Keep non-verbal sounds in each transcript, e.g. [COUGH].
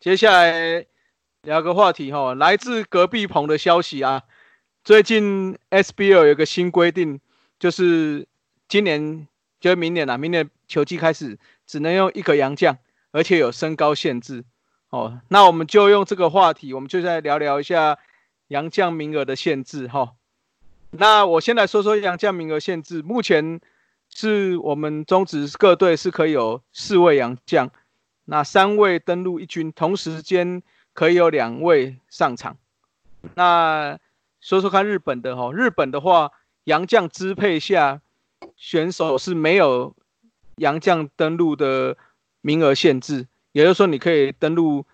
接下来聊个话题哈，来自隔壁棚的消息啊，最近 SBL 有个新规定，就是今年就是明年啊，明年球季开始只能用一个洋将，而且有身高限制哦。那我们就用这个话题，我们就再聊聊一下洋将名额的限制哈。那我先来说说洋将名额限制，目前是我们中职各队是可以有四位洋将。那三位登陆一军，同时间可以有两位上场。那说说看日本的哈，日本的话，洋将支配下选手是没有洋将登陆的名额限制，也就是说你可以登陆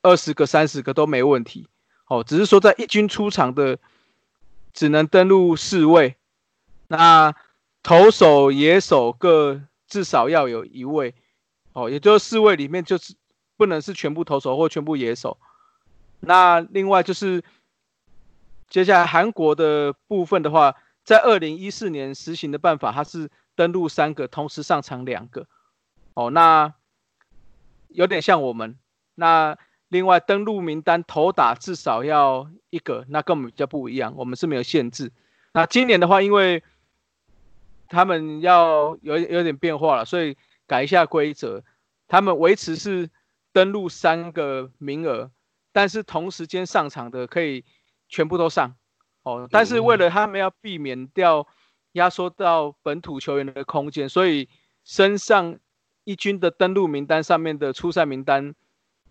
二十个、三十个都没问题。哦，只是说在一军出场的只能登陆四位，那投手、野手各至少要有一位。哦，也就是四位里面就是不能是全部投手或全部野手。那另外就是接下来韩国的部分的话，在二零一四年实行的办法，它是登录三个，同时上场两个。哦，那有点像我们。那另外登录名单投打至少要一个，那跟我们比较不一样，我们是没有限制。那今年的话，因为他们要有有点变化了，所以。改一下规则，他们维持是登录三个名额，但是同时间上场的可以全部都上哦。但是为了他们要避免掉压缩到本土球员的空间，所以身上一军的登录名单上面的初赛名单，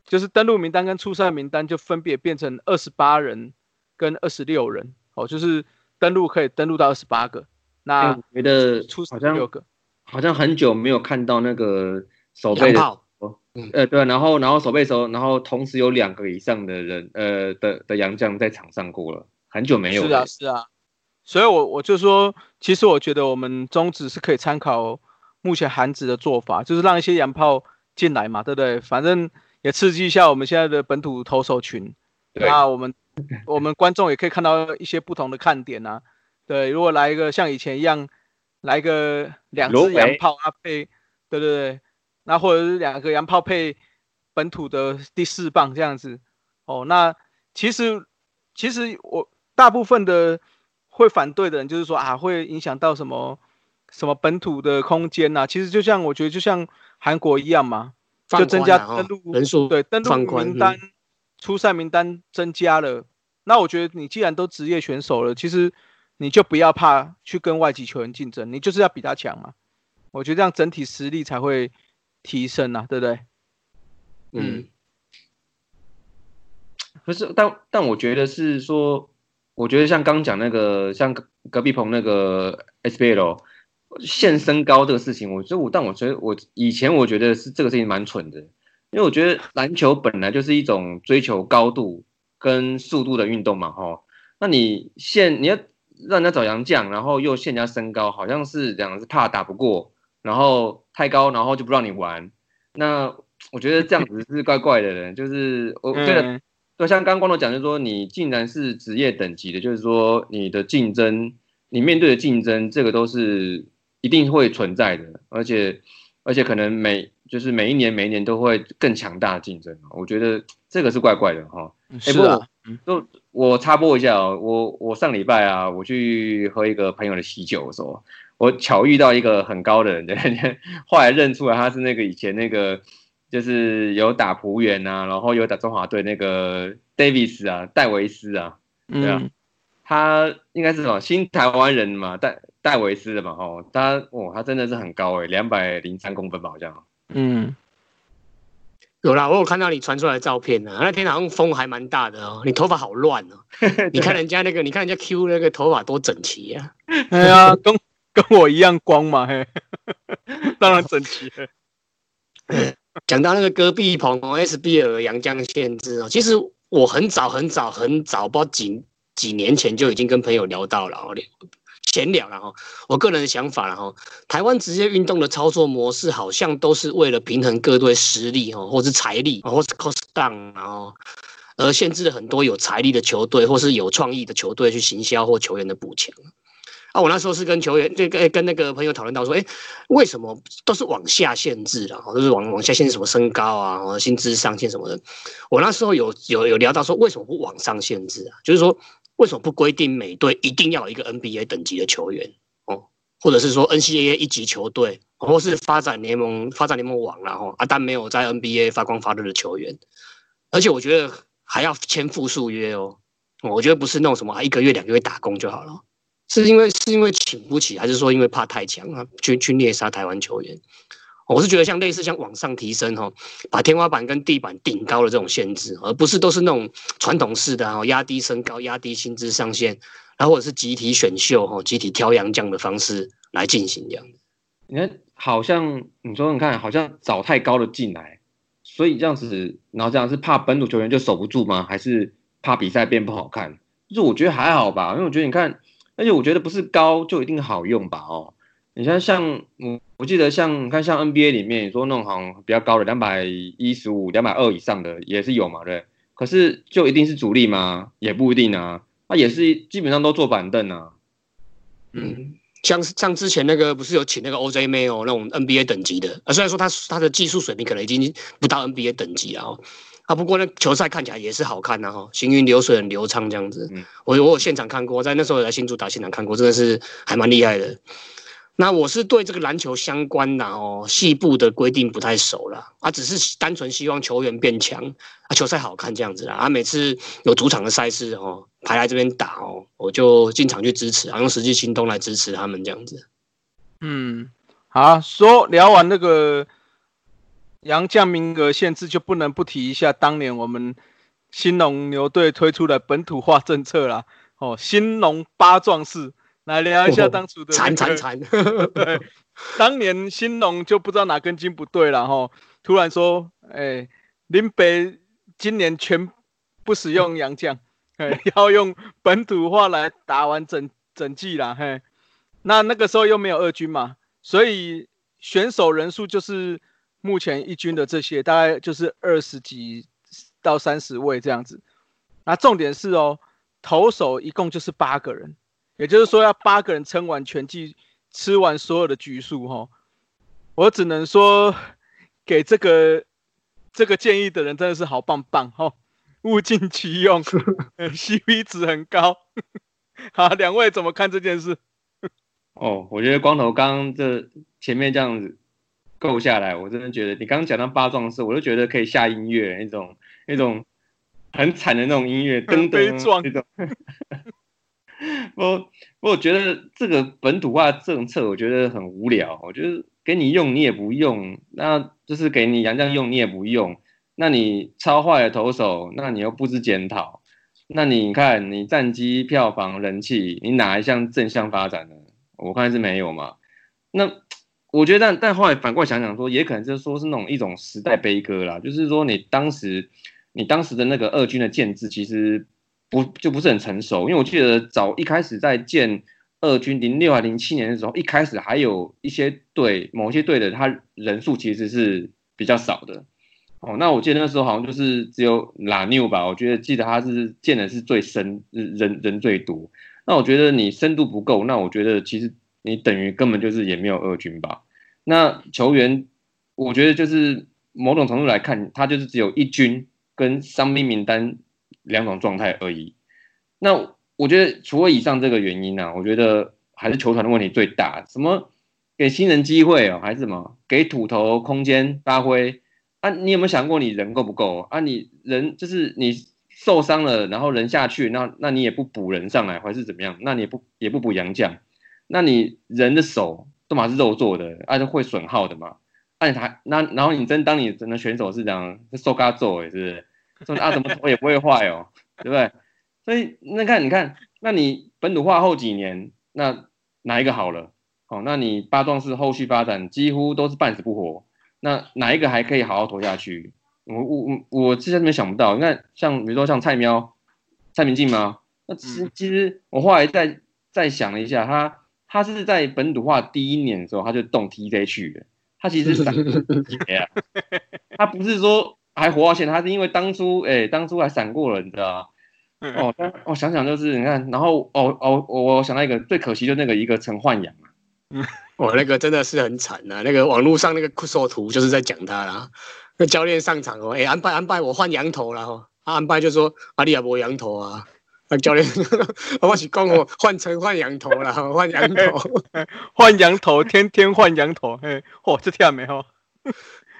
就是登录名单跟初赛名单就分别变成二十八人跟二十六人哦，就是登录可以登录到二十八个。那觉得好像六个。好像很久没有看到那个手背的哦，呃对，然后然后手背手，然后同时有两个以上的人，呃的的洋将在场上过了，很久没有。是啊是啊，所以我我就说，其实我觉得我们中职是可以参考目前韩职的做法，就是让一些洋炮进来嘛，对不对？反正也刺激一下我们现在的本土投手群，那我们我们观众也可以看到一些不同的看点啊。对，如果来一个像以前一样。来个两只洋炮啊，配对对对，那或者是两个洋炮配本土的第四棒这样子哦。那其实其实我大部分的会反对的人就是说啊，会影响到什么什么本土的空间呐。其实就像我觉得就像韩国一样嘛，就增加登录人数，对登录名单、出赛名单增加了。那我觉得你既然都职业选手了，其实。你就不要怕去跟外籍球员竞争，你就是要比他强嘛。我觉得这样整体实力才会提升啊，对不对？嗯。不是，但但我觉得是说，我觉得像刚讲那个，像隔壁棚那个 SBL 限身高这个事情，我觉得我，但我觉得我以前我觉得是这个事情蛮蠢的，因为我觉得篮球本来就是一种追求高度跟速度的运动嘛，哈。那你限你要。让人家找杨将，然后又限人家身高，好像是两个是怕打不过，然后太高，然后就不让你玩。那我觉得这样子是怪怪的人，就是我觉得，就像刚光头讲，就是说你竟然是职业等级的，就是说你的竞争，你面对的竞争，这个都是一定会存在的，而且而且可能每就是每一年每一年都会更强大的竞争。我觉得这个是怪怪的哈。是啊，都。我插播一下哦，我我上礼拜啊，我去喝一个朋友的喜酒的时候，我巧遇到一个很高的人，[LAUGHS] 后来认出来他是那个以前那个就是有打仆员啊，然后有打中华队那个 Davis 啊，戴维斯啊，对啊，他应该是什么新台湾人嘛，戴戴维斯的嘛，哦，他哦，他真的是很高诶，两百零三公分吧，好像，嗯。有啦，我有看到你传出来的照片呢。那天好像风还蛮大的哦，你头发好乱哦。[LAUGHS] 你看人家那个，你看人家 Q 那个头发多整齐呀。哎呀，跟跟我一样光嘛，嘿，[LAUGHS] 当然整齐。[LAUGHS] 讲到那个戈壁棚 SBL 阳江县制哦，其实我很早很早很早，不知道几几年前就已经跟朋友聊到了哦。闲聊了哈，我个人的想法了哈，台湾职业运动的操作模式好像都是为了平衡各队实力哈，或是财力，或是 cost down，然后而限制了很多有财力的球队或是有创意的球队去行销或球员的补强。啊，我那时候是跟球员，这个跟那个朋友讨论到说，哎，为什么都是往下限制啊？都是往往下限制什么身高啊、薪资上限什么的。我那时候有有有聊到说，为什么不往上限制啊？就是说，为什么不规定每队一定要有一个 NBA 等级的球员哦，或者是说 NCAA 一级球队，或是发展联盟、发展联盟网然后啊，但没有在 NBA 发光发热的球员。而且我觉得还要签复数约哦。我觉得不是那种什么一个月两个月打工就好了，是因为是因为请不起，还是说因为怕太强啊，去去猎杀台湾球员？我是觉得像类似像往上提升哈，把天花板跟地板顶高的这种限制，而不是都是那种传统式的哈，压低身高、压低薪资上限，然后或者是集体选秀哈、集体挑洋将的方式来进行这样。你看，好像你说你看，好像找太高的进来，所以这样子，然后这样是怕本土球员就守不住吗？还是？怕比赛变不好看，就是我觉得还好吧，因为我觉得你看，而且我觉得不是高就一定好用吧，哦，你像像我我记得像你看像 NBA 里面你说那种好像比较高的两百一十五、两百二以上的也是有嘛，对，可是就一定是主力吗？也不一定啊，那也是基本上都坐板凳啊。嗯，像像之前那个不是有请那个 OJ Mayo 那种 NBA 等级的，啊，虽然说他他的技术水平可能已经不到 NBA 等级了。啊，不过那球赛看起来也是好看的哈，行云流水很流畅这样子。我我有现场看过，在那时候在新竹打现场看过，真的是还蛮厉害的。那我是对这个篮球相关的哦，细部的规定不太熟了啊，只是单纯希望球员变强啊，球赛好看这样子啦。啊，每次有主场的赛事哦，排来这边打哦，我就进场去支持啊，用实际行动来支持他们这样子。嗯，好，说聊完那个。杨将名额限制就不能不提一下，当年我们新农牛队推出的本土化政策啦。哦，新农八壮士 [LAUGHS] 来聊一下当初的惨惨惨。[LAUGHS] 对，当年新农就不知道哪根筋不对了哈，突然说，哎，林北今年全不使用洋将，[LAUGHS] 哎，要用本土化来打完整整季啦。嘿，那那个时候又没有二军嘛，所以选手人数就是。目前一军的这些大概就是二十几到三十位这样子，那重点是哦，投手一共就是八个人，也就是说要八个人撑完全季，吃完所有的局数哈。我只能说，给这个这个建议的人真的是好棒棒哈，物尽其用，[LAUGHS] CP 值很高。[LAUGHS] 好，两位怎么看这件事？[LAUGHS] 哦，我觉得光头刚这前面这样子。够下来，我真的觉得你刚刚讲到八壮士，我就觉得可以下音乐那种那种很惨的那种音乐，噔噔那种。[LAUGHS] 我，我觉得这个本土化政策我觉得很无聊。我觉得给你用你也不用，那就是给你杨绛用你也不用。那你超坏的投手，那你又不知检讨。那你看你战绩票房人气，你哪一项正向发展呢？我看是没有嘛。那。我觉得，但但后来反过来想想说，也可能就是说是那种一种时代悲歌啦，就是说你当时，你当时的那个二军的建制其实不就不是很成熟，因为我记得早一开始在建二军零六啊零七年的时候，一开始还有一些队，某些队的他人数其实是比较少的。哦，那我记得那时候好像就是只有拉纽吧，我觉得记得他是建的是最深，人人最多。那我觉得你深度不够，那我觉得其实。你等于根本就是也没有二军吧？那球员，我觉得就是某种程度来看，他就是只有一军跟伤兵名单两种状态而已。那我觉得除了以上这个原因呢，我觉得还是球团的问题最大。什么给新人机会哦，还是什么给土头空间发挥啊？你有没有想过你人够不够啊？你人就是你受伤了，然后人下去，那那你也不补人上来，还是怎么样？那你也不也不补洋将？那你人的手都嘛是肉做的，而且会损耗的嘛？那你还那然后你真当你真的选手是这样，受嘎做也是，说啊怎么投也不会坏哦，对不对？所以那看你看，那你本土化后几年，那哪一个好了？哦，那你八壮士后续发展几乎都是半死不活，那哪一个还可以好好投下去？我我我我之前没想不到，你看像比如说像蔡喵、蔡明进吗？那其实其实我后来再再想了一下，他。他是在本土化第一年的时候，他就动 TJ 去的。他其实是 [LAUGHS] 他不是说还活到现在，他是因为当初哎，当初还闪过了，你知道吗？哦，但我想想就是你看，然后哦哦，我我想到一个最可惜就那个一个陈焕阳啊，我 [LAUGHS] 那个真的是很惨啊！那个网络上那个酷手图就是在讲他啦。那教练上场哦，哎，安排安排我换羊头了哈。安排就说阿里亚伯羊头啊。那教练，[LAUGHS] 我是讲我换成换羊头了，换羊头，[LAUGHS] 换羊头，天天换羊头。嘿，嚯，这跳没有？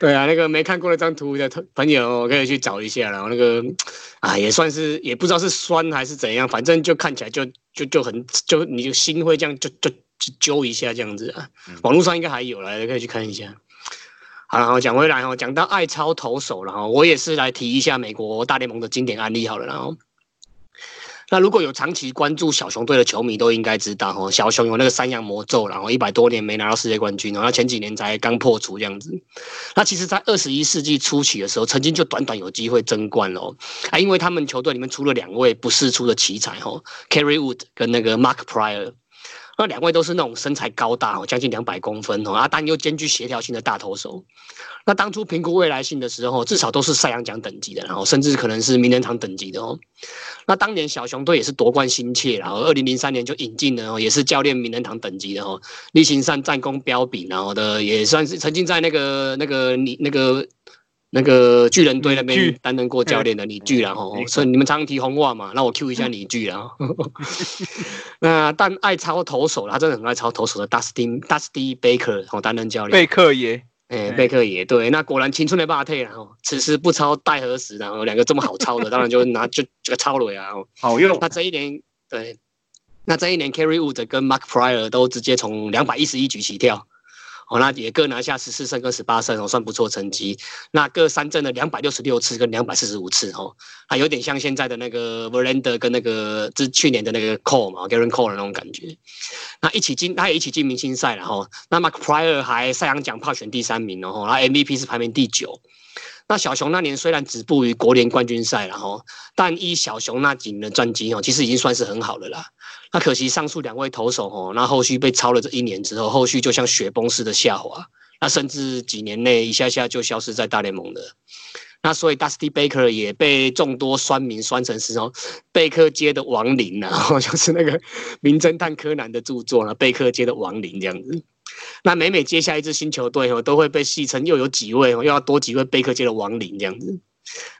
对啊，那个没看过那张图的朋友可以去找一下然后那个啊，也算是也不知道是酸还是怎样，反正就看起来就就就很就你就心会这样就就就揪一下这样子啊。网络上应该还有了，可以去看一下。好，然后讲回来哈，讲到爱超投手然后我也是来提一下美国大联盟的经典案例好了，然后。那如果有长期关注小熊队的球迷都应该知道哦，小熊有那个三羊魔咒，然后一百多年没拿到世界冠军，然后前几年才刚破除这样子。那其实，在二十一世纪初期的时候，曾经就短短有机会争冠哦，啊，因为他们球队里面出了两位不世出的奇才哦，Carry Wood 跟那个 Mark Pryor。那两位都是那种身材高大哦，将近两百公分哦，啊，但又兼具协调性的大投手。那当初评估未来性的时候，至少都是赛扬奖等级的，然后甚至可能是名人堂等级的哦。那当年小熊队也是夺冠心切，然后二零零三年就引进了，也是教练名人堂等级的哦，例行赛战功彪炳，然后的也算是曾经在那个那个你那个。那个巨人队那边担任过教练的李巨人哦，所以你们常常提红袜嘛，那我 Q 一下李 [LAUGHS] 巨人哦。[LAUGHS] 那但爱超投手，他真的很爱超投手的 Dusty Dusty Baker 哦担任教练。贝克爷，哎，贝克爷对，那果然青春的霸退然后，此时不抄待何时？然后两个这么好抄的，[LAUGHS] 当然就拿就这个抄了呀。好用。那这一年对，那这一年 Carry Wood 跟 Mark Pryor 都直接从两百一十一局起跳。哦，那也各拿下十四胜跟十八胜哦，算不错成绩。那各三振了两百六十六次跟两百四十五次哦，还有点像现在的那个 Verlander 跟那个是去年的那个 Cole 嘛 g a r e n Cole 的那种感觉。那一起进，他也一起进明星赛了哈。那 Mark Pryor 还赛扬奖票选第三名哦，然后 MVP 是排名第九。那小熊那年虽然止步于国联冠军赛了哈，但依小熊那几年的战绩哦，其实已经算是很好的啦。那可惜上述两位投手哦，那后续被超了这一年之后，后续就像雪崩似的下滑，那甚至几年内一下下就消失在大联盟了。那所以 Dusty Baker 也被众多酸民酸成是哦贝克街的亡灵然后 [LAUGHS] 就是那个名侦探柯南的著作了，贝克街的亡灵这样子。那每每接下一支新球队哦，都会被戏称又有几位哦，又要多几位贝克街的亡灵这样子。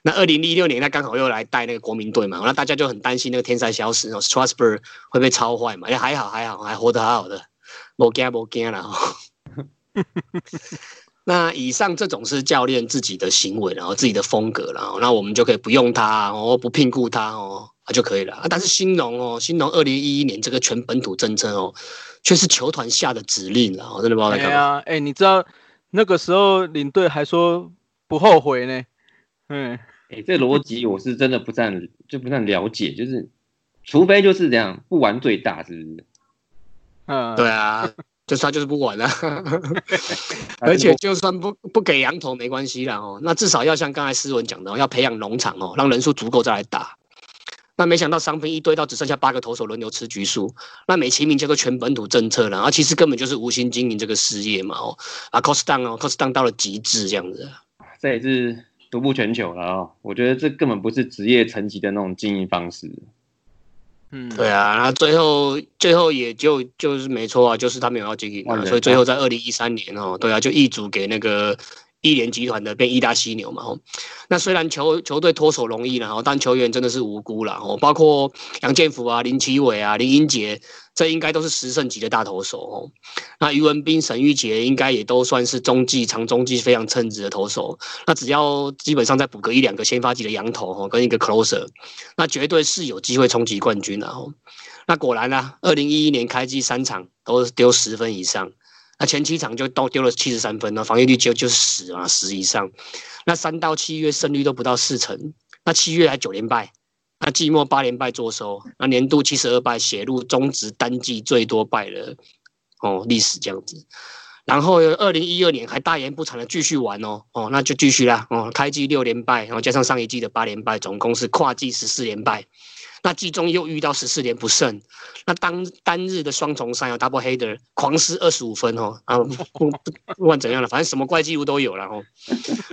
那二零一六年，他刚好又来带那个国民队嘛，那大家就很担心那个天才消失哦，Strasburg 会被超坏嘛？哎，还好还好，还活得好好的，没惊没惊了。[LAUGHS] 那以上这种是教练自己的行为，然后自己的风格，然后那我们就可以不用他哦，不聘雇他哦，啊就可以了啊。但是新农哦，新农二零一一年这个全本土政策哦。却是球团下的指令了，我真的不知道在干嘛。哎，你知道那个时候领队还说不后悔呢。嗯，哎，这逻辑我是真的不算就不算了解，就是除非就是这样不玩最大，是不是？嗯，对啊，就是他就是不玩了。[LAUGHS] 而且就算不不给羊头没关系啦哦，那至少要像刚才思文讲的，要培养农场哦，让人数足够再来打。那没想到伤兵一堆到只剩下八个投手轮流吃局数，那美其名叫做全本土政策了，啊，其实根本就是无心经营这个事业嘛，哦，啊，cost down 哦，cost down 到了极致这样子，这也是独步全球了哦，我觉得这根本不是职业层级的那种经营方式，嗯，对啊，那最后最后也就就是没错啊，就是他们有要经营啊，所以最后在二零一三年哦，对啊，就易主给那个。一联集团的变一大犀牛嘛吼，那虽然球球队脱手容易了吼，但球员真的是无辜了吼，包括杨建福啊、林奇伟啊、林英杰，这应该都是十胜级的大投手哦。那于文斌、沈玉杰应该也都算是中继、长中继非常称职的投手。那只要基本上再补个一两个先发级的羊头吼，跟一个 closer，那绝对是有机会冲击冠军的吼。那果然呢，二零一一年开机三场都丢十分以上。那前七场就都丢了七十三分那，防御率就就十啊，十以上。那三到七月胜率都不到四成，那七月还九连败，那季末八连败作收，那年度七十二败写入中职单季最多败的哦历史这样子。然后二零一二年还大言不惭的继续玩哦哦，那就继续啦哦，开季六连败，然后加上上一季的八连败，总共是跨季十四连败。那季中又遇到十四连不胜，那当单日的双重赛哦，double header 狂失二十五分哦，啊不不不管怎样了，反正什么怪记录都有了哦。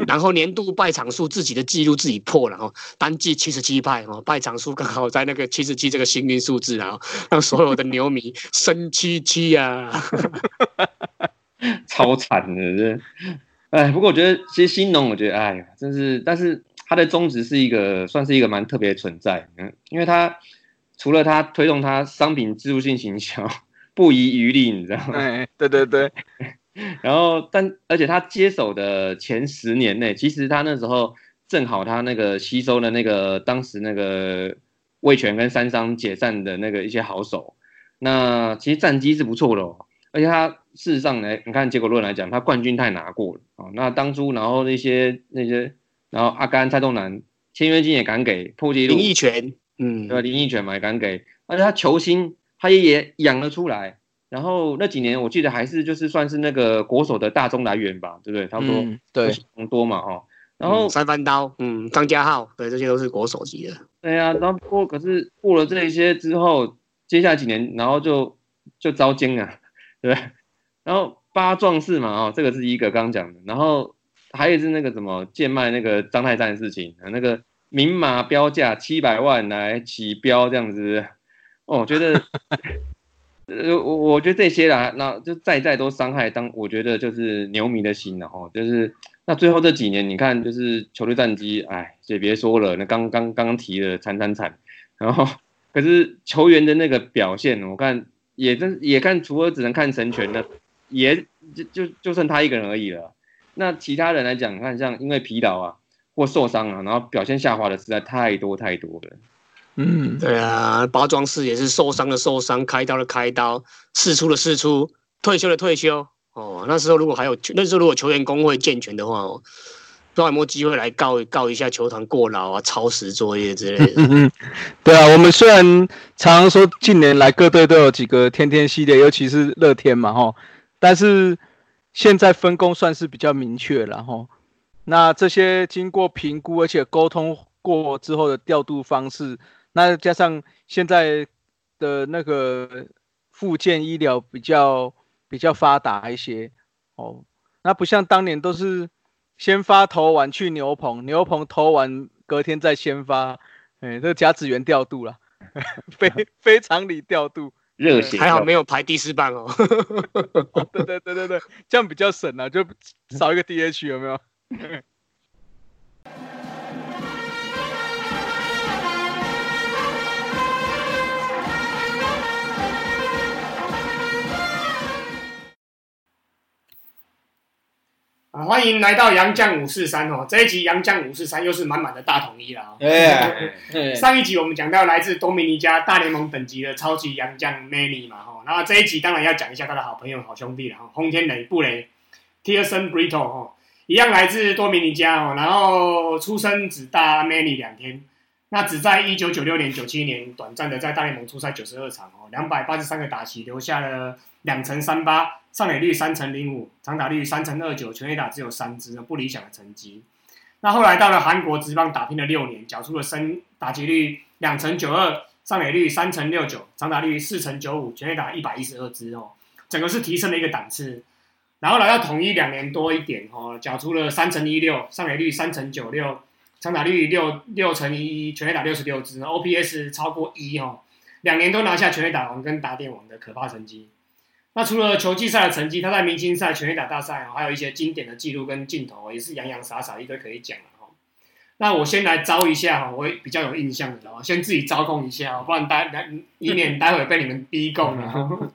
然后年度败场数自己的记录自己破了哦，单季七十七败哦，败场数刚好在那个七十七这个幸运数字啊，让所有的牛迷生气气呀，超惨的这。哎，不过我觉得其实新农，我觉得哎呀，真是，但是他的宗旨是一个，算是一个蛮特别的存在，嗯，因为他除了他推动他商品自助性行销，不遗余力，你知道吗？哎，对对对。[LAUGHS] 然后，但而且他接手的前十年内，其实他那时候正好他那个吸收了那个当时那个魏权跟三商解散的那个一些好手，那其实战绩是不错的哦。而且他事实上呢，你看结果论来讲，他冠军他也拿过了啊。那当初然后那些那些，然后阿甘、蔡东南签约金也敢给破纪录，林奕泉，嗯，对吧？林奕泉嘛也敢给，而且他球星他也也养了出来。然后那几年我记得还是就是算是那个国手的大中来源吧，对不对？差不多，对，很多嘛哦。然后三番刀，嗯，张家浩，对，这些都是国手级的。对啊，然后过可是过了这一些之后，接下来几年然后就就遭奸啊。对，然后八壮士嘛，哦，这个是一个刚刚讲的，然后还有是那个什么贱卖那个张泰山的事情啊，那个明码标价七百万来起标这样子，哦，我觉得，[LAUGHS] 呃，我我觉得这些啦，那就再再都伤害当，我觉得就是牛迷的心了哦，就是那最后这几年你看，就是球队战绩，哎，也别说了，那刚刚刚刚提了惨惨惨，然后可是球员的那个表现，我看。也真也看，除了只能看神权的，也就就就剩他一个人而已了。那其他人来讲，看像因为疲劳啊或受伤啊，然后表现下滑的实在太多太多了。嗯，对啊，包装师也是受伤的受伤，开刀的开刀，试出的试出，退休的退休。哦，那时候如果还有那时候如果球员工会健全的话哦。不知道有没有机会来告告一下球团过劳啊、超时作业之类的。对啊，我们虽然常常说近年来各队都有几个天天系列，尤其是乐天嘛，哈，但是现在分工算是比较明确了，哈。那这些经过评估而且沟通过之后的调度方式，那加上现在的那个附件医疗比较比较发达一些，哦，那不像当年都是。先发投完去牛棚，牛棚投完隔天再先发，哎，这甲子园调度了，[LAUGHS] 非非常理调度，热血，还好没有排第四棒哦。对对对对对，这样比较省啊，就少一个 DH 有没有？啊，欢迎来到杨将五四三哦！这一集杨将五四三又是满满的大统一了哦。[LAUGHS] 上一集我们讲到来自多米尼加大联盟等级的超级杨将 Many 嘛哈，然后这一集当然要讲一下他的好朋友、好兄弟了哈，轰天雷布雷 Tierson Brito 哈，一样来自多米尼加哦，然后出生只大 Many 两天，那只在一九九六年、九七年短暂的在大联盟出赛九十二场哦，两百八十三个打席，留下了两成三八。上垒率三成零五，长打率三成二九，全垒打只有三支，不理想的成绩。那后来到了韩国职棒打拼了六年，缴出了升打击率两成九二，上垒率三成六九，长打率四成九五，全垒打一百一十二支哦，整个是提升了一个档次。然后来到统一两年多一点哦，缴出了三成一六，上垒率三成九六，长打率六六成一一，全垒打六十六支，OPS 超过一哦，两年都拿下全垒打王跟打点王的可怕成绩。那除了球季赛的成绩，他在明星赛、全垒打大赛哦，还有一些经典的记录跟镜头，也是洋洋洒洒一堆可以讲的哈。那我先来招一下哈，我比较有印象的哦，先自己招供一下哦，不然待待以免待会被你们逼供了。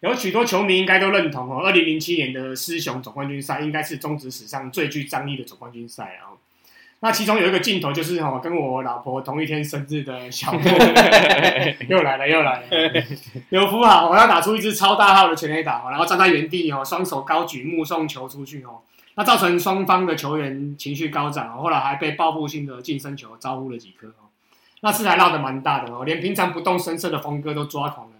有许多球迷应该都认同哦，二零零七年的狮雄总冠军赛应该是中职史上最具张力的总冠军赛啊。那其中有一个镜头就是哈，跟我老婆同一天生日的小莫，[LAUGHS] 又来了又来了，有福好，我要打出一支超大号的全垒打，然后站在原地哦，双手高举目送球出去哦，那造成双方的球员情绪高涨，后来还被报复性的近身球招呼了几颗哦，那次还闹得蛮大的哦，连平常不动声色的峰哥都抓狂了，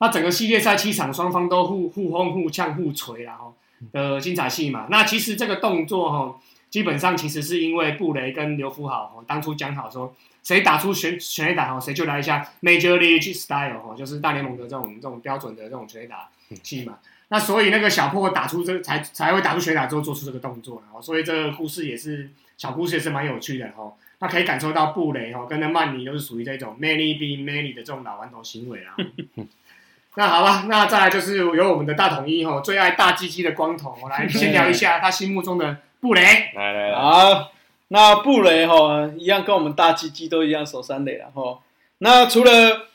那整个系列赛七场双方都互互轰互呛互锤然后的精彩戏嘛，那其实这个动作哈。基本上其实是因为布雷跟刘福豪当初讲好说，谁打出全全垒打哦，谁就来一下 Major League Style 哦，就是大联盟的这种这种标准的这种全垒打器嘛。那所以那个小破打出这才才会打出全垒打之后做出这个动作，然后所以这个故事也是小故事也是蛮有趣的哦。那可以感受到布雷哦跟那曼尼都是属于这种 Many be Many 的这种老顽童行为啊。[LAUGHS] 那好吧，那再来就是由我们的大统一哦，最爱大鸡鸡的光头，我来先聊一下 [LAUGHS] 他心目中的布雷。来来来，好，那布雷哈一样跟我们大鸡鸡都一样守三垒了哈。那除了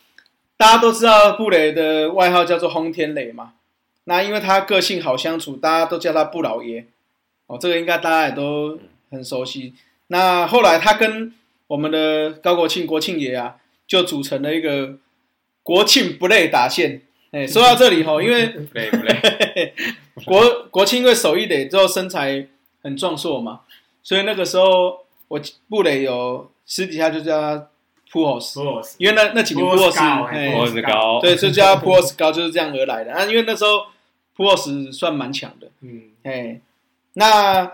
大家都知道布雷的外号叫做轰天雷嘛，那因为他个性好相处，大家都叫他布老爷哦，这个应该大家也都很熟悉。那后来他跟我们的高国庆国庆爷啊，就组成了一个国庆不累打线。哎，说到这里哈，因为不 [LAUGHS] 累不累，[LAUGHS] 国国庆因为手一垒之后身材很壮硕嘛，所以那个时候我布雷有私底下就叫他 Puos，因为那那几年 Puos，Puos 高，对，就叫他 Puos 高，就是这样而来的。啊，因为那时候 Puos 算蛮强的，嗯，哎，那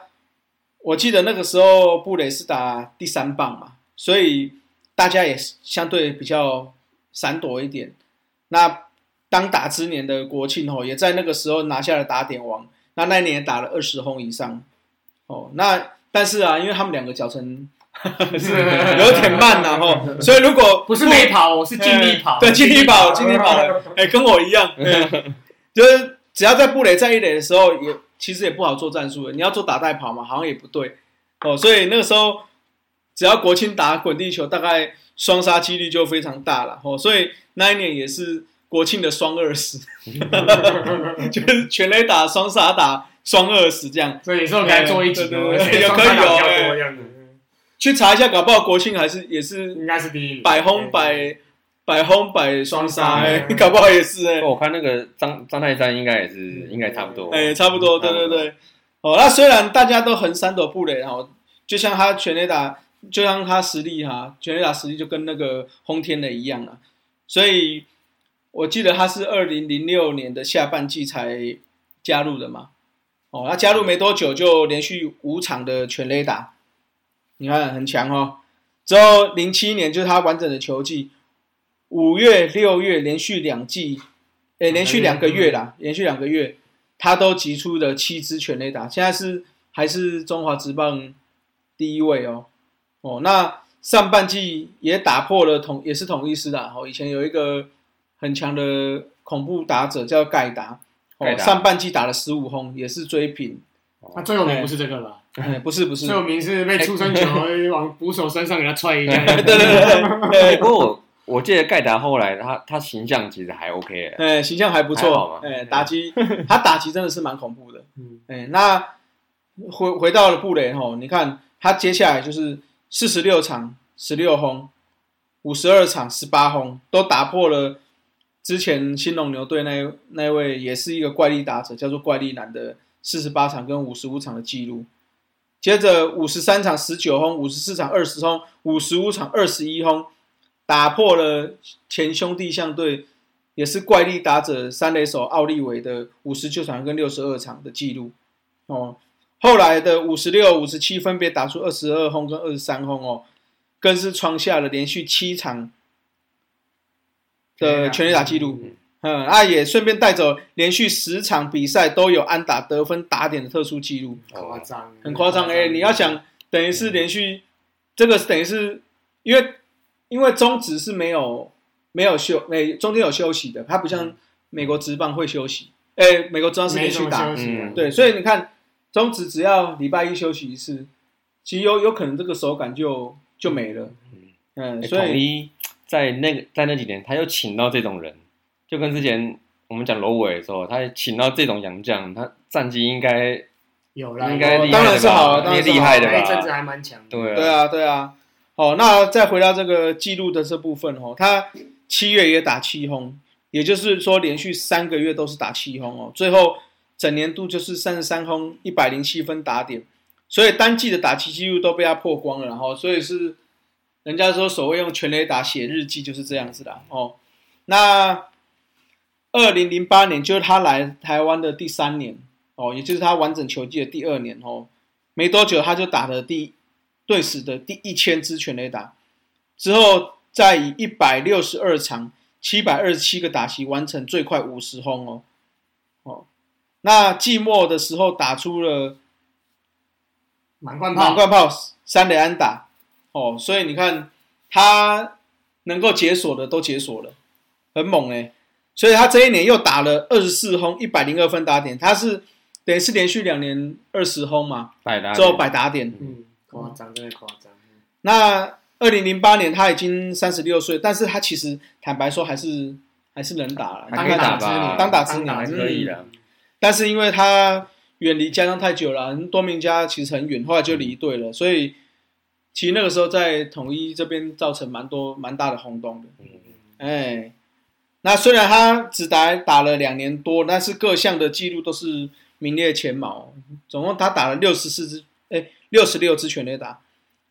我记得那个时候布雷是打第三棒嘛，所以大家也相对比较闪躲一点。那当打之年的国庆吼，也在那个时候拿下了打点王。那那年打了二十轰以上，哦，那但是啊，因为他们两个脚程是 [LAUGHS] [LAUGHS] 有点慢呐吼，[LAUGHS] 所以如果不是没跑，我是尽力跑，对，尽力跑，尽力跑，哎，跟我一样，就是只要在布雷在一垒的时候，也其实也不好做战术的。你要做打带跑嘛，好像也不对哦。所以那个时候，只要国庆打滚地球，大概双杀几率就非常大了哦。所以那一年也是。国庆的双二十，就是全垒打双杀打双二十这样，所以你说该做一集，也可以哦。去查一下，搞不好国庆还是也是应该是第一，百轰百百轰百双杀，哎，搞不好也是哎。我看那个张张泰山应该也是，应该差不多，哎，差不多，对对对。哦，那虽然大家都横三朵布雷，然后就像他全垒打，就像他实力哈，全垒打实力就跟那个轰天雷一样啊，所以。我记得他是二零零六年的下半季才加入的嘛，哦，他加入没多久就连续五场的全垒打，你看很强哦。之后零七年就是他完整的球季，五月、六月连续两季，诶，连续两个月啦，连续两个月他都击出了七支全垒打，现在是还是中华职棒第一位哦。哦，那上半季也打破了统，也是统一师的哦，以前有一个。很强的恐怖打者叫盖达，哦，上半季打了十五轰，也是追平。他最有名不是这个吧？不是不是，最有名是被出生球往捕手身上给他踹一下。[LAUGHS] 对对对对。不过我我记得盖达后来他他形象其实还 OK，哎，形象还不错。哎，打击 [LAUGHS] 他打击真的是蛮恐怖的。嗯，哎，那回回到了布雷吼，你看他接下来就是四十六场十六轰，五十二场十八轰，都打破了。之前新龙牛队那那位也是一个怪力打者，叫做怪力男的四十八场跟五十五场的记录。接着五十三场十九轰，五十四场二十轰，五十五场二十一轰，打破了前兄弟象队也是怪力打者三垒手奥利维的五十九场跟六十二场的记录。哦，后来的五十六、五十七分别打出二十二轰跟二十三轰哦，更是创下了连续七场。的全垒打记录，嗯，啊，也顺便带走连续十场比赛都有安打得分打点的特殊记录，夸张，很夸张哎！你要想，等于是连续，这个是等于是因为因为中职是没有没有休，美中间有休息的，它不像美国职棒会休息，哎，美国职棒是连续打，对，所以你看中职只要礼拜一休息一次，其实有有可能这个手感就就没了，嗯，所以。在那个在那几年，他又请到这种人，就跟之前我们讲罗伟的时候，他请到这种洋将，他战绩应该有了，应该当然是好了，当然厉害的吧？阵子还蛮强。对对啊，对啊。好，那再回到这个记录的这部分哦，他七月也打七轰，也就是说连续三个月都是打七轰哦，最后整年度就是三十三轰，一百零七分打点，所以单季的打击记录都被他破光了，然后所以是。人家说所谓用全雷打写日记就是这样子的哦。那二零零八年就是他来台湾的第三年哦，也就是他完整球季的第二年哦。没多久他就打了第队史的第一千支全垒打，之后再以一百六十二场七百二十七个打席完成最快五十轰哦。哦，那季末的时候打出了满贯炮，满贯炮三垒安打哦，所以你看他能够解锁的都解锁了，很猛哎。所以他这一年又打了二十四轰，一百零二分打点，他是等于是连续两年二十轰嘛，百打之后百打点。嗯，夸张，真的夸张。那二零零八年他已经三十六岁，但是他其实坦白说还是还是能打了，还可以打吧，当打之年还可以的。但是因为他远离家乡太久了，多明家其实很远，后来就离队了，所以其实那个时候在统一这边造成蛮多蛮大的轰动的。嗯，哎。那虽然他只打打了两年多，但是各项的记录都是名列前茅。总共他打了六十四支，哎，六十六支全垒打。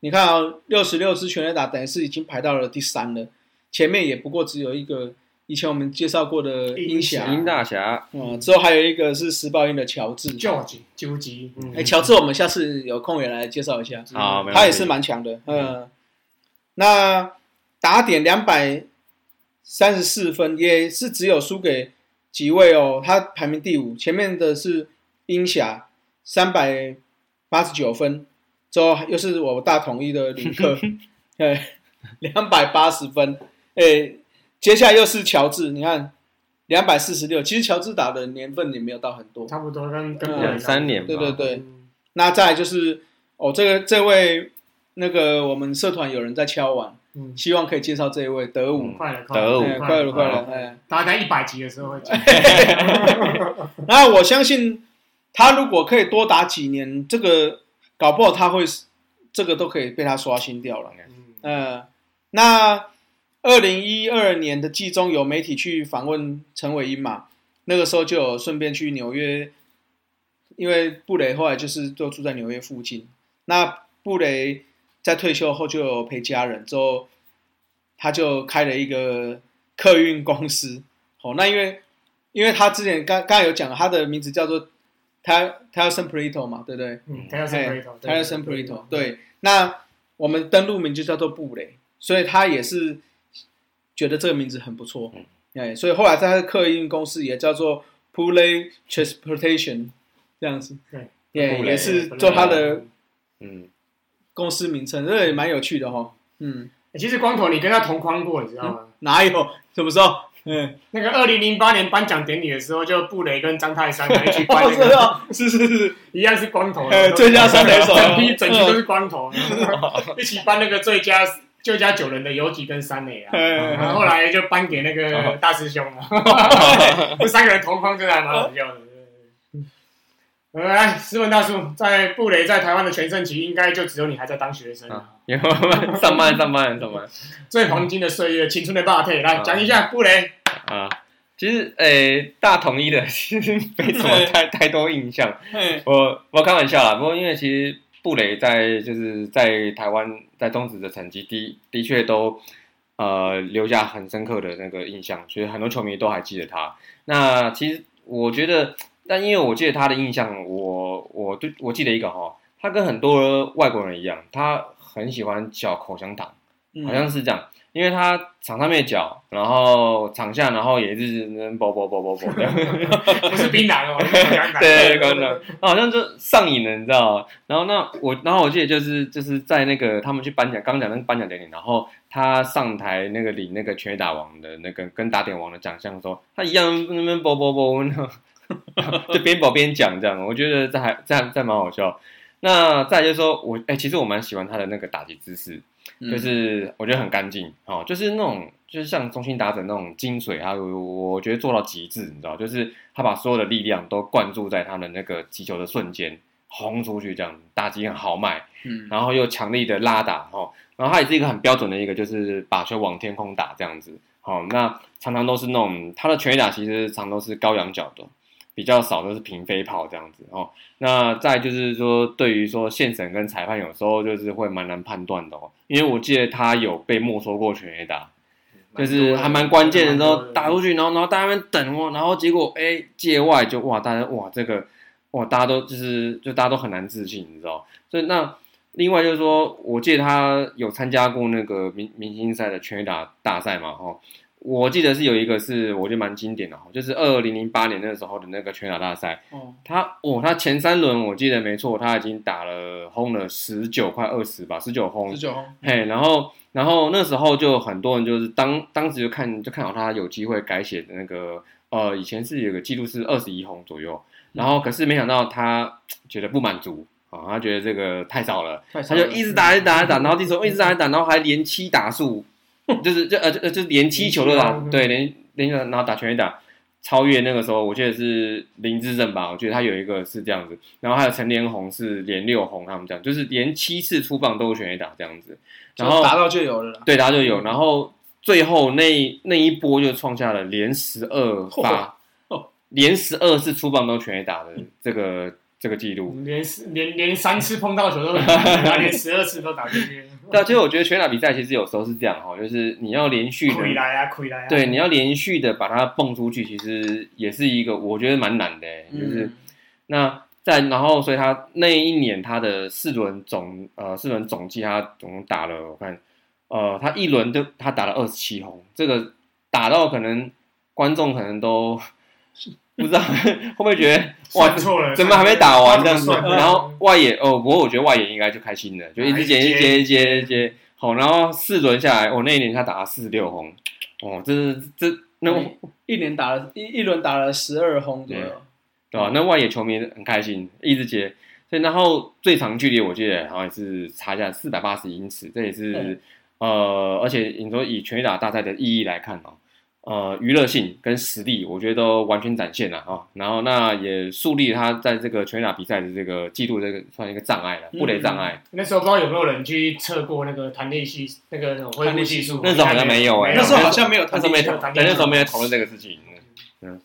你看啊，六十六支全垒打，等于是已经排到了第三了。前面也不过只有一个，以前我们介绍过的英侠，英大侠。嗯，之后还有一个是时报鹰的乔治，乔治，究极。哎，乔治，我们下次有空也来介绍一下。好，他也是蛮强的。嗯，那打点两百。三十四分也是只有输给几位哦，他排名第五，前面的是英侠三百八十九分，之后又是我大统一的林克，[LAUGHS] 哎，两百八十分，哎，接下来又是乔治，你看两百四十六，其实乔治打的年份也没有到很多，差不多跟跟两三年，对对对，那再就是哦，这个这位那个我们社团有人在敲碗。希望可以介绍这一位德武，快了，德武，快了，快了，哎，大概一百集的时候会讲。[LAUGHS] 那我相信他如果可以多打几年，这个搞不好他会这个都可以被他刷新掉了。嗯，那二零一二年的季中有媒体去访问陈伟英嘛？那个时候就有顺便去纽约，因为布雷后来就是都住在纽约附近。那布雷。在退休后就有陪家人，之后他就开了一个客运公司。哦，那因为因为他之前刚刚有讲，他的名字叫做他他要 n Prito 嘛，对不对？嗯，他要 Prito，他要 n Prito。对，那我们登录名就叫做布雷，所以他也是觉得这个名字很不错。哎，所以后来在他的客运公司也叫做 Pule Transportation 这样子。对，也也是做他的嗯。公司名称，这也蛮有趣的哈。嗯，其实光头你跟他同框过，你知道吗？哪有？什么时候？嗯，那个二零零八年颁奖典礼的时候，就布雷跟张泰山一起颁那个，是是是，一样是光头，[LAUGHS] 最佳三垒手，整批整批都是光头，[LAUGHS] [LAUGHS] 一起颁那个最佳最佳九人的游击跟三垒啊。然后后来就颁给那个大师兄了，[LAUGHS] 这三个人同框真的还蛮好笑的。来，斯文大叔，在布雷在台湾的全盛期，应该就只有你还在当学生啊？上班上班上班，[LAUGHS] 最黄金的岁月，青春的霸退，来讲一下布雷啊。其实，诶，大统一的其实 [LAUGHS] 没什么太太多印象。我我开玩笑啦，不过因为其实布雷在就是在台湾在中职的成绩，的的确都呃留下很深刻的那个印象，所以很多球迷都还记得他。那其实我觉得。但因为我记得他的印象，我我对我记得一个哈，他跟很多外国人一样，他很喜欢嚼口香糖，好像是这样。因为他场上面脚，然后场下，然后也是啵啵啵啵啵的，[LAUGHS] 不是槟榔哦，[LAUGHS] 对，好像就上瘾了，你知道？然后那我，然后我记得就是就是在那个他们去颁奖，刚讲那个颁奖典礼，然后他上台那个领那个全打王的那个跟打点王的奖项的时候，他一样那边啵啵啵 [LAUGHS] 就边跑边讲这样，我觉得这还这样这蛮好笑。那再就是说我哎，其实我蛮喜欢他的那个打击姿势，就是我觉得很干净哦，就是那种就是像中心打者那种精髓啊，我觉得做到极致，你知道，就是他把所有的力量都灌注在他的那个击球的瞬间轰出去，这样打击很豪迈，嗯，然后又强力的拉打哦，然后他也是一个很标准的一个，就是把球往天空打这样子，好，那常常都是那种他的全垒打其实常都是高仰角的。比较少都是平飞跑这样子哦，那再就是说，对于说现审跟裁判有时候就是会蛮难判断的哦，因为我记得他有被没收过全 A 打，就是还蛮关键的时候打出去，然后然后大家们等哦，然后结果哎界外就哇大家哇这个哇，大家都就是就大家都很难自信，你知道？所以那另外就是说，我记得他有参加过那个明明星赛的拳打大赛嘛，哈。我记得是有一个是我觉得蛮经典的哈，就是二零零八年那个时候的那个拳打大赛。哦，他哦，他前三轮我记得没错，他已经打了轰了十九块二十吧，十九轰。十九轰。嘿，然后然后那时候就很多人就是当当时就看就看好他有机会改写的那个呃，以前是有个记录是二十一轰左右，然后可是没想到他觉得不满足啊，他觉得这个太少了，他就一直打一直打一直打，然后时候一直打 [LAUGHS] 一直打，然后还连七打数。[LAUGHS] 就是就呃就呃就连七球都打，对连连然后打全垒打，超越那个时候我记得是林志正吧，我觉得他有一个是这样子，然后还有陈连红是连六红，他们这样就是连七次出棒都全垒打这样子，然后达到就有了，对达就有，然后最后那那一波就创下了连十二发，连十二次出棒都全垒打的这个这个记录，连连连三次碰到球都打，[LAUGHS] 连十二次都打进去。对，其实我觉得拳打比赛其实有时候是这样哈，就是你要连续的，对，你要连续的把它蹦出去，其实也是一个我觉得蛮难的，就是那在然后，所以他那一年他的四轮总呃四轮总计他总共打了，我看呃他一轮就他打了二十七轰，这个打到可能观众可能都。不知道会不会觉得 [LAUGHS] 哇，怎么还没打完这样子？然后外野哦，不过我觉得外野应该就开心了，就一直接一接一接一接。好，然后四轮下来，我那一年他打了四十六轰，哦，这是这那一年打了一一轮打了十二轰左右，对吧？那外野球迷很开心，一直接。所以然后最长距离我记得好像是差下四百八十英尺，这也是呃，而且你说以全垒打大赛的意义来看哦。呃，娱乐性跟实力，我觉得都完全展现了啊。然后那也树立他在这个拳打比赛的这个记录，这个算一个障碍了，布雷障碍。那时候不知道有没有人去测过那个弹力系那个恢复系数？那时候好像没有哎，那时候好像没有，那时候没有，那时候没有讨论这个事情。嗯。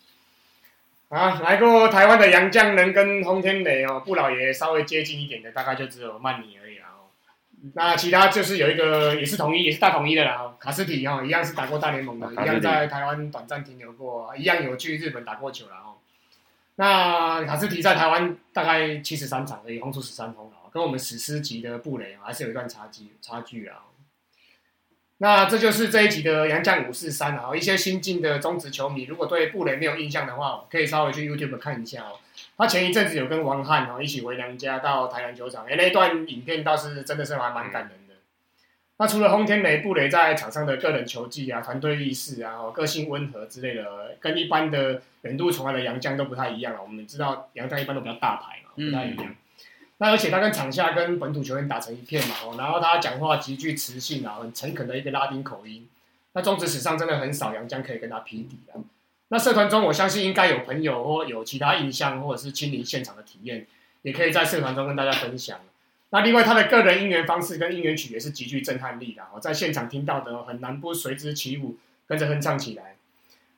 啊，来过台湾的杨将能跟洪天雷哦，布老爷稍微接近一点的，大概就只有曼尼而已了。那其他就是有一个也是统一，也是大统一的啦，卡斯提哈，一样是打过大联盟的，一样在台湾短暂停留过，一样有去日本打过球了哦。那卡斯提在台湾大概七十三场而已，轰出十三轰了，跟我们史诗级的布雷还是有一段差距差距啊。那这就是这一集的杨将五四三啊，一些新进的中职球迷如果对布雷没有印象的话，可以稍微去 YouTube 看一下哦。他前一阵子有跟王翰哦一起回娘家到台南球场，哎，那段影片倒是真的是还蛮感人的。那除了轰天雷布雷在场上的个人球技啊、团队意识啊、个性温和之类的，跟一般的远渡重来的杨将都不太一样了。我们知道杨将一般都比较大牌嘛，不太一样。那而且他跟场下跟本土球员打成一片嘛，哦，然后他讲话极具磁性啊，很诚恳的一个拉丁口音。那中职史上真的很少杨将可以跟他匹敌啊。那社团中，我相信应该有朋友或有其他印象，或者是亲临现场的体验，也可以在社团中跟大家分享。那另外，他的个人应援方式跟应援曲也是极具震撼力的。我在现场听到的，很难不随之起舞，跟着哼唱起来。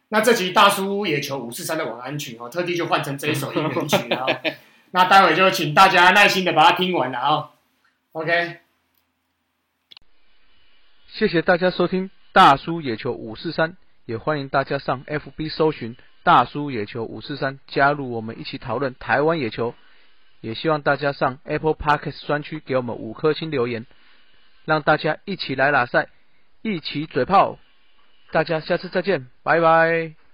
那这集大叔也求五四三的晚安曲哦，特地就换成这一首应援曲啊。[LAUGHS] 那待会就请大家耐心的把它听完了啊。OK，谢谢大家收听大叔野球五四三。也欢迎大家上 FB 搜寻“大叔野球五四三”，加入我们一起讨论台湾野球。也希望大家上 Apple Podcast 专区给我们五颗星留言，让大家一起来拉赛，一起嘴炮。大家下次再见，拜拜。